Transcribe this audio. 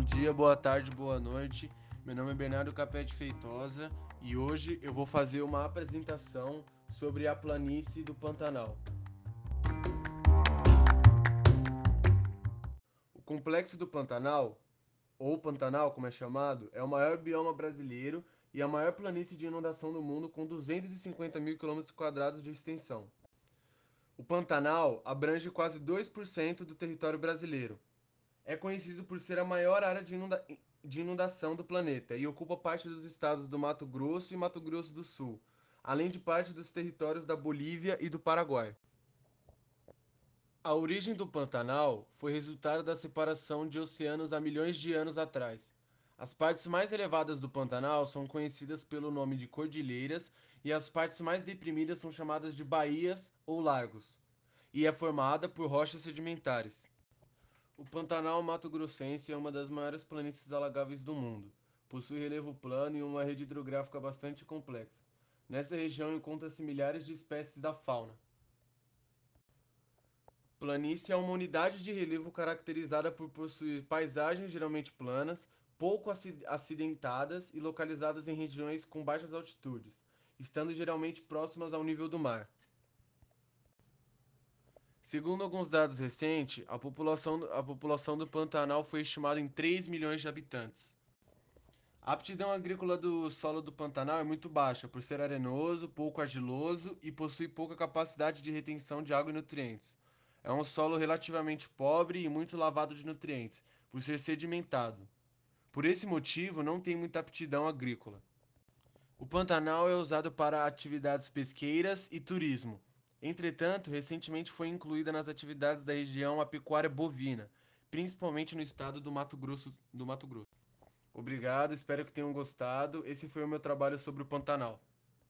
dia, boa tarde, boa noite. Meu nome é Bernardo Capete Feitosa e hoje eu vou fazer uma apresentação sobre a planície do Pantanal. O complexo do Pantanal, ou Pantanal como é chamado, é o maior bioma brasileiro e a maior planície de inundação do mundo com 250 mil quilômetros quadrados de extensão. O Pantanal abrange quase 2% do território brasileiro é conhecido por ser a maior área de, inunda de inundação do planeta e ocupa parte dos estados do Mato Grosso e Mato Grosso do Sul, além de parte dos territórios da Bolívia e do Paraguai. A origem do Pantanal foi resultado da separação de oceanos há milhões de anos atrás. As partes mais elevadas do Pantanal são conhecidas pelo nome de cordilheiras e as partes mais deprimidas são chamadas de baías ou lagos, e é formada por rochas sedimentares. O Pantanal Mato Grossense é uma das maiores planícies alagáveis do mundo. Possui relevo plano e uma rede hidrográfica bastante complexa. Nessa região encontram-se milhares de espécies da fauna. Planície é uma unidade de relevo caracterizada por possuir paisagens geralmente planas, pouco acidentadas e localizadas em regiões com baixas altitudes, estando geralmente próximas ao nível do mar. Segundo alguns dados recentes, a população, a população do Pantanal foi estimada em 3 milhões de habitantes. A aptidão agrícola do solo do Pantanal é muito baixa, por ser arenoso, pouco argiloso e possui pouca capacidade de retenção de água e nutrientes. É um solo relativamente pobre e muito lavado de nutrientes, por ser sedimentado. Por esse motivo, não tem muita aptidão agrícola. O Pantanal é usado para atividades pesqueiras e turismo, Entretanto, recentemente foi incluída nas atividades da região a pecuária bovina, principalmente no estado do Mato Grosso. Do Mato Grosso. Obrigado, espero que tenham gostado. Esse foi o meu trabalho sobre o Pantanal.